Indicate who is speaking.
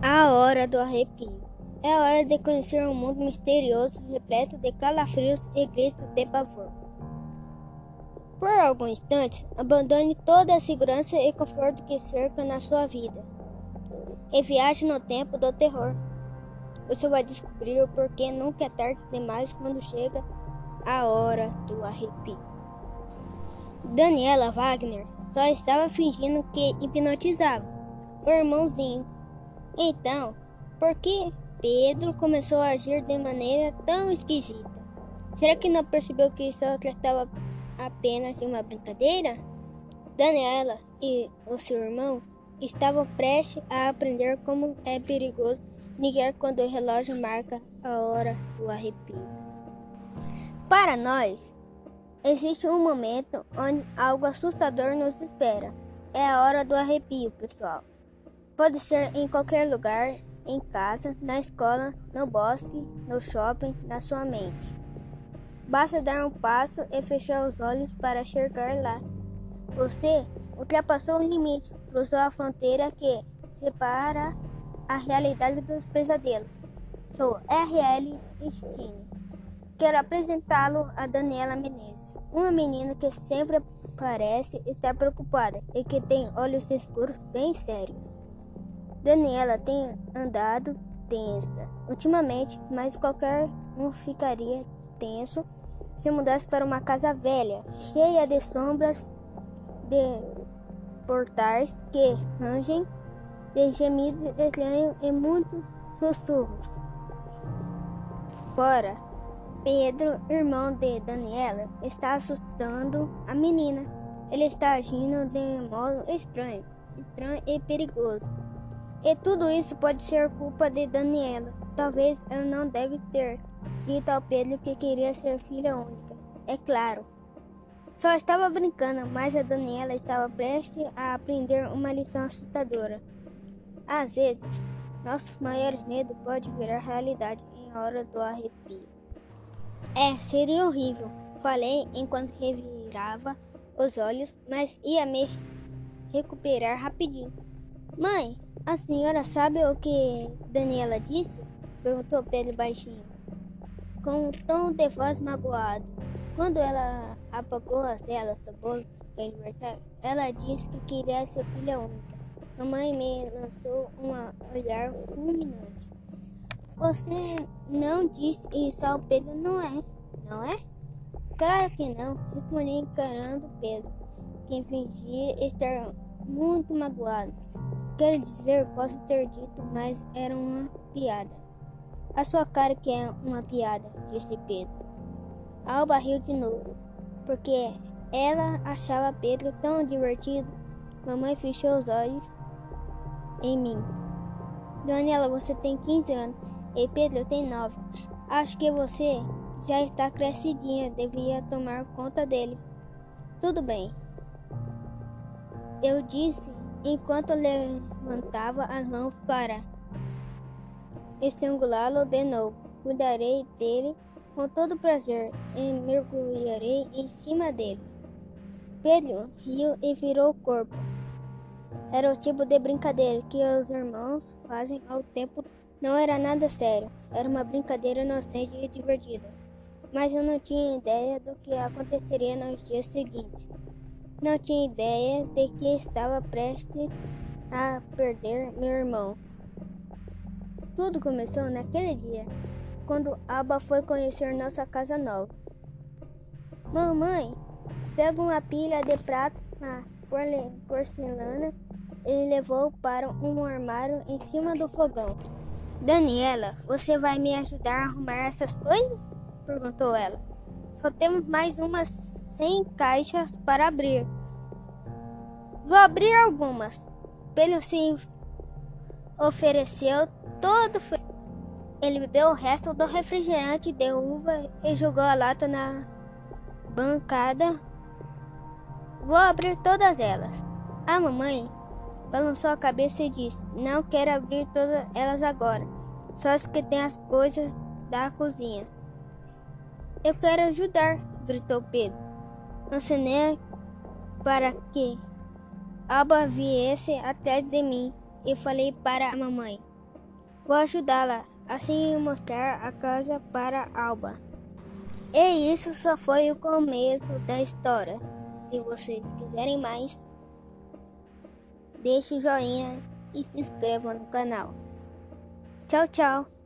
Speaker 1: A hora do arrepio. É a hora de conhecer um mundo misterioso, repleto de calafrios e gritos de pavor. Por algum instante, abandone toda a segurança e conforto que cerca na sua vida e viaje no tempo do terror. Você vai descobrir o porquê nunca é tarde demais quando chega a hora do arrepio. Daniela Wagner só estava fingindo que hipnotizava o irmãozinho. Então, por que Pedro começou a agir de maneira tão esquisita? Será que não percebeu que só tratava apenas de uma brincadeira? Daniela e o seu irmão estavam prestes a aprender como é perigoso ligar quando o relógio marca a hora do arrepio. Para nós, Existe um momento onde algo assustador nos espera. É a hora do arrepio, pessoal. Pode ser em qualquer lugar, em casa, na escola, no bosque, no shopping, na sua mente. Basta dar um passo e fechar os olhos para chegar lá. Você ultrapassou o limite, cruzou a fronteira que separa a realidade dos pesadelos. Sou R.L. Stine. Quero apresentá-lo a Daniela Menezes, uma menina que sempre parece estar preocupada e que tem olhos escuros bem sérios. Daniela tem andado tensa ultimamente, mas qualquer um ficaria tenso se mudasse para uma casa velha, cheia de sombras, de portais que rangem, de gemidos estranhos e muitos sussurros. Fora Pedro, irmão de Daniela, está assustando a menina. Ele está agindo de modo estranho, estranho e perigoso. E tudo isso pode ser culpa de Daniela. Talvez ela não deve ter dito ao Pedro que queria ser filha única. É claro. Só estava brincando, mas a Daniela estava prestes a aprender uma lição assustadora. Às vezes, nosso maior medo pode virar realidade em hora do arrepio. É, seria horrível, falei enquanto revirava os olhos, mas ia me recuperar rapidinho. Mãe, a senhora sabe o que Daniela disse? Perguntou Pedro baixinho, com um tom de voz magoado. Quando ela apagou as velas do bolo do aniversário, ela disse que queria ser filha única. Mamãe me lançou um olhar fulminante. Você não disse isso ao Pedro, não é? Não é? Claro que não, respondi encarando Pedro, que fingia estar muito magoado. Quero dizer, posso ter dito, mas era uma piada. A sua cara que é uma piada, disse Pedro. Alba riu de novo, porque ela achava Pedro tão divertido. Mamãe fechou os olhos em mim. Daniela, você tem 15 anos e Pedro tem nove. Acho que você já está crescidinha, devia tomar conta dele. Tudo bem. Eu disse enquanto levantava as mãos para estrangulá-lo de novo. Cuidarei dele com todo prazer e mergulharei em cima dele. Pedro riu e virou o corpo. Era o tipo de brincadeira que os irmãos fazem ao tempo não era nada sério, era uma brincadeira inocente e divertida. Mas eu não tinha ideia do que aconteceria nos dias seguintes. Não tinha ideia de que estava prestes a perder meu irmão. Tudo começou naquele dia, quando Alba foi conhecer nossa casa nova. Mamãe, pega uma pilha de pratos na porcelana e levou para um armário em cima do fogão. Daniela, você vai me ajudar a arrumar essas coisas? perguntou ela. Só temos mais umas 100 caixas para abrir. Vou abrir algumas. Pedro se ofereceu todo Ele bebeu o resto do refrigerante de uva e jogou a lata na bancada. Vou abrir todas elas. A mamãe balançou a cabeça e disse: Não quero abrir todas elas agora, só as que tem as coisas da cozinha. Eu quero ajudar, gritou Pedro. Acenei para que Alba viesse atrás de mim e falei para a mamãe: Vou ajudá-la assim mostrar a casa para Alba. E isso só foi o começo da história. Se vocês quiserem mais, deixe o joinha e se inscrevam no canal. Tchau, tchau!